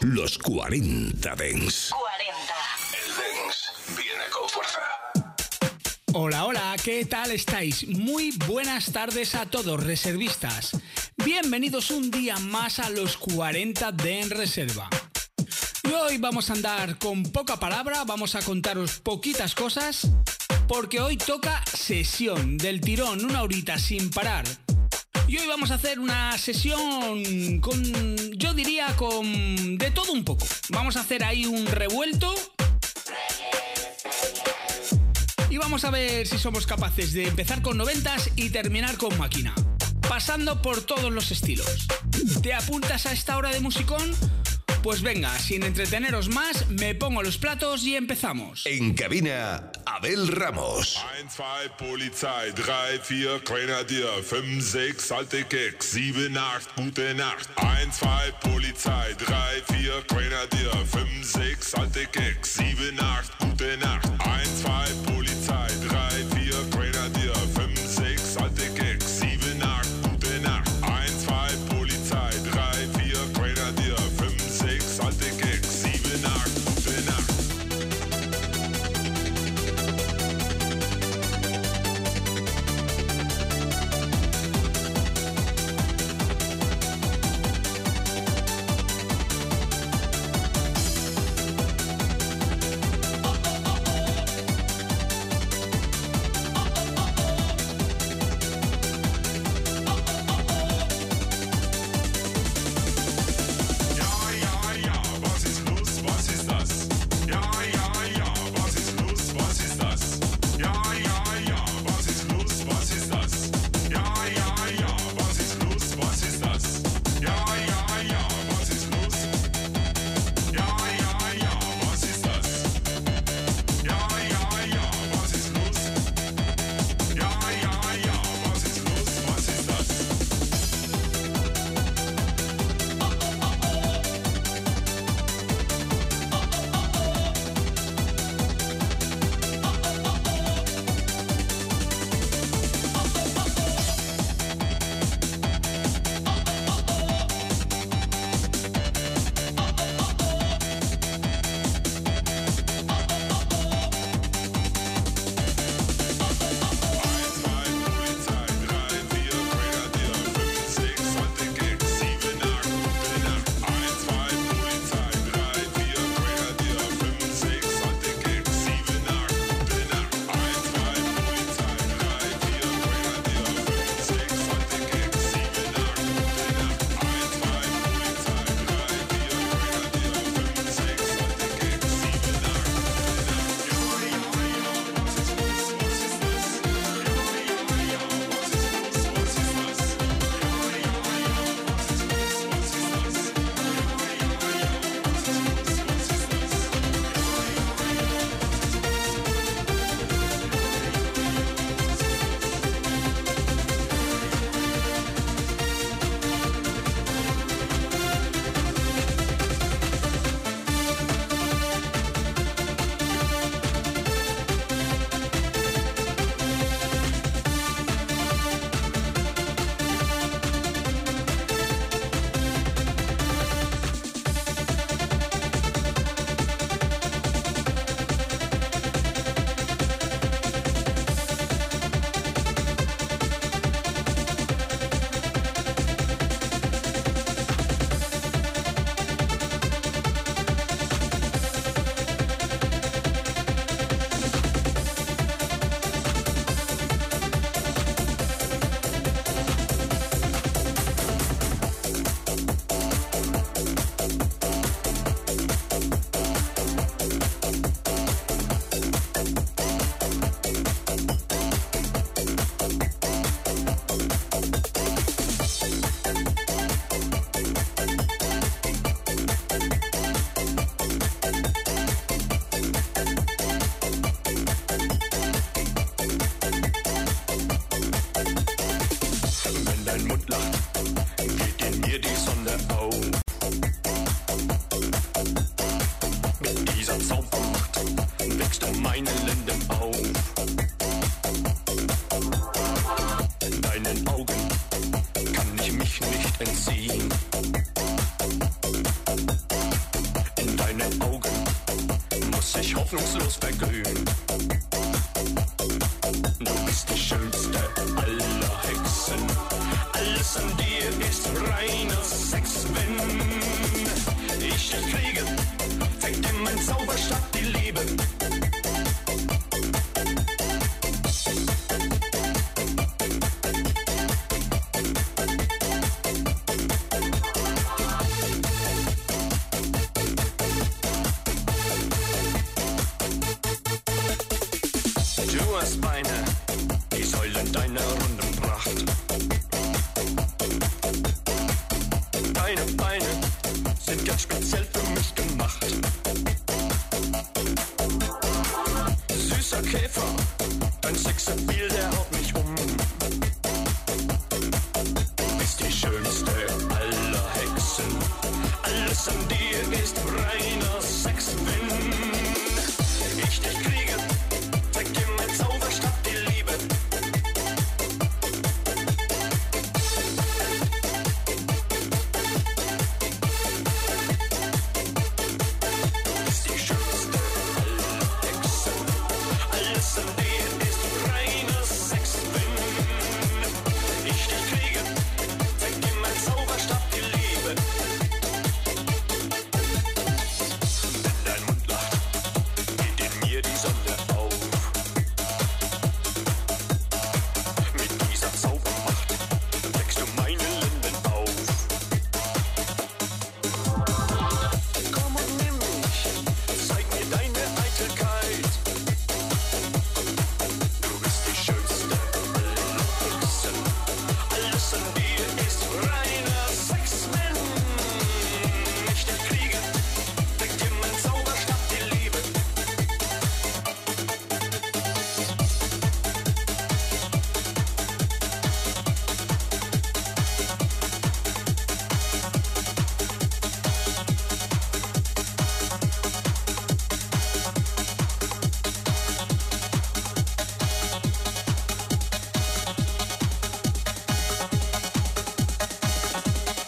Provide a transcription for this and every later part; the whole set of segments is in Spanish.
Los 40 Dens. 40. El Dens viene con fuerza. Hola, hola, ¿qué tal estáis? Muy buenas tardes a todos, reservistas. Bienvenidos un día más a los 40 de En Reserva. Hoy vamos a andar con poca palabra, vamos a contaros poquitas cosas, porque hoy toca sesión del tirón, una horita sin parar. Y hoy vamos a hacer una sesión con, yo diría, con de todo un poco. Vamos a hacer ahí un revuelto y vamos a ver si somos capaces de empezar con noventas y terminar con máquina. Pasando por todos los estilos. ¿Te apuntas a esta hora de musicón? Pues venga, sin entreteneros más, me pongo los platos y empezamos. En cabina, Abel Ramos. 1, 2, Polizei, 3, 4, Grenadier, 5, 6, alte Keks, 7, 8, gute Nacht. 1, 2, Polizei, 3, 4, Grenadier, 5, 6, alte Keks, 7, 8, gute Nacht. 1, 2,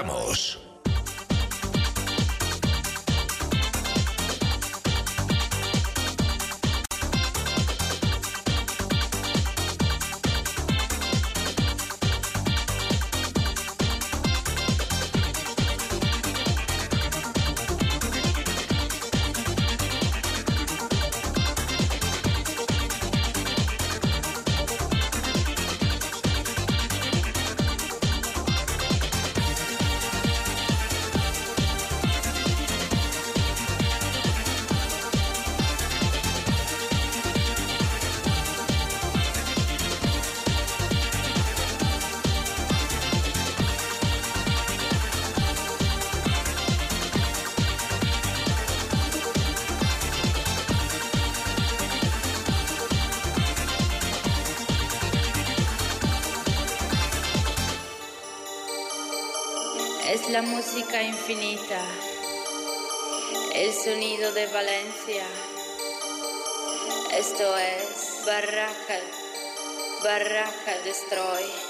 Ramos. Infinita, el sonido de Valencia. Esto es Barraca, Barraca Destroy.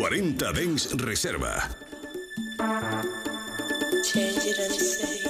40 Dens Reserva. Change it and say,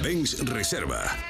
40 Dens Reserva.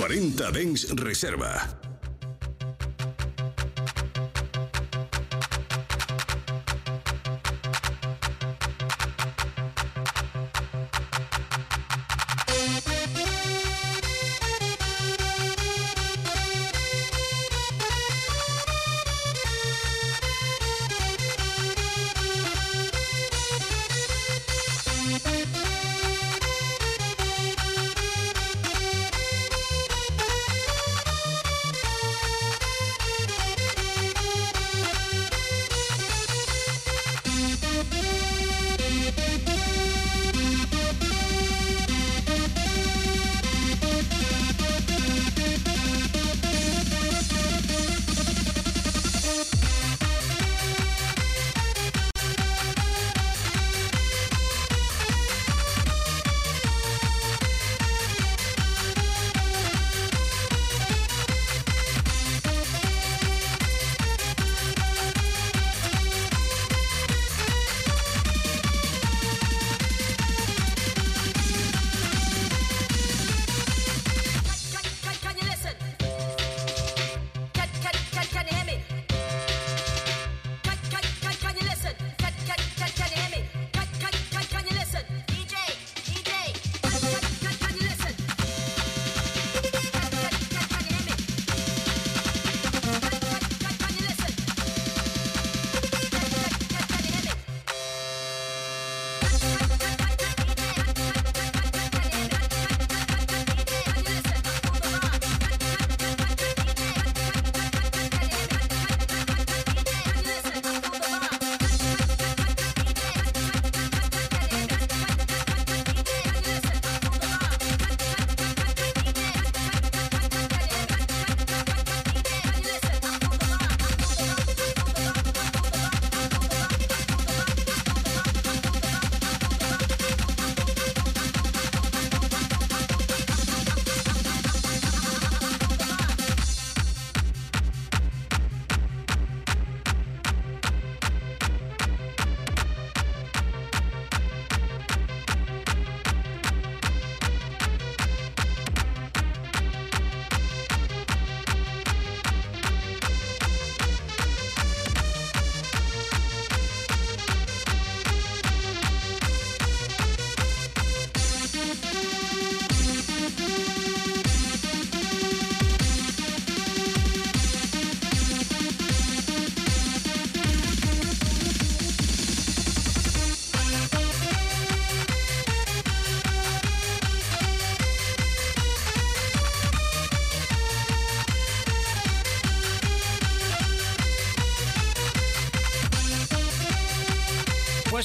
40 Dens Reserva.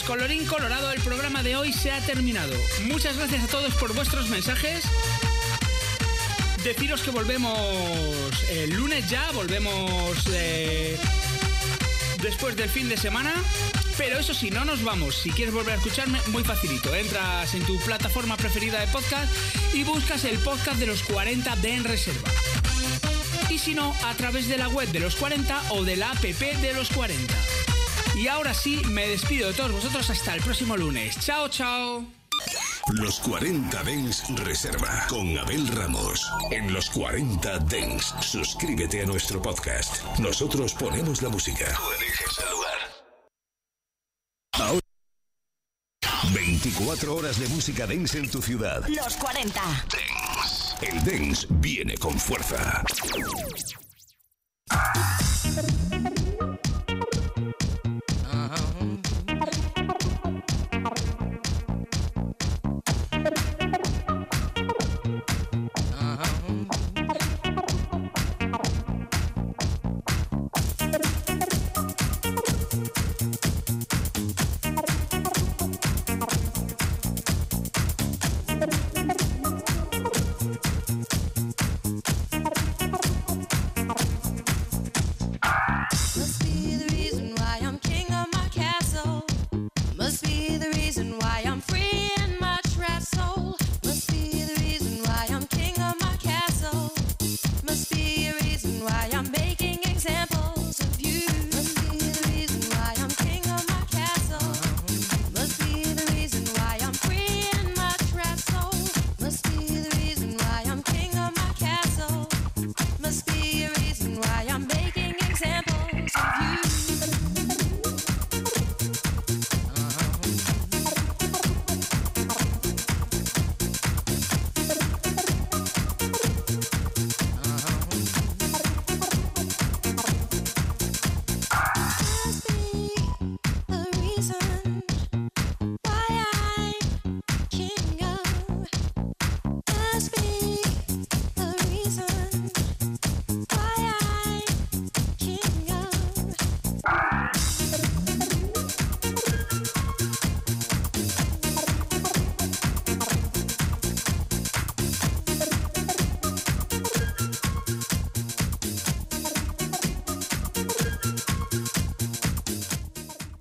Colorín colorado, el programa de hoy se ha terminado. Muchas gracias a todos por vuestros mensajes. Deciros que volvemos el lunes ya, volvemos eh, después del fin de semana. Pero eso sí, no nos vamos. Si quieres volver a escucharme, muy facilito. Entras en tu plataforma preferida de podcast y buscas el podcast de los 40 de En Reserva. Y si no, a través de la web de los 40 o de la app de los 40. Y ahora sí, me despido de todos vosotros hasta el próximo lunes. Chao, chao. Los 40 Dens Reserva con Abel Ramos. En los 40 Dens, suscríbete a nuestro podcast. Nosotros ponemos la música. Tú eliges el lugar. Ahora, 24 horas de música dance en tu ciudad. Los 40. El dance viene con fuerza.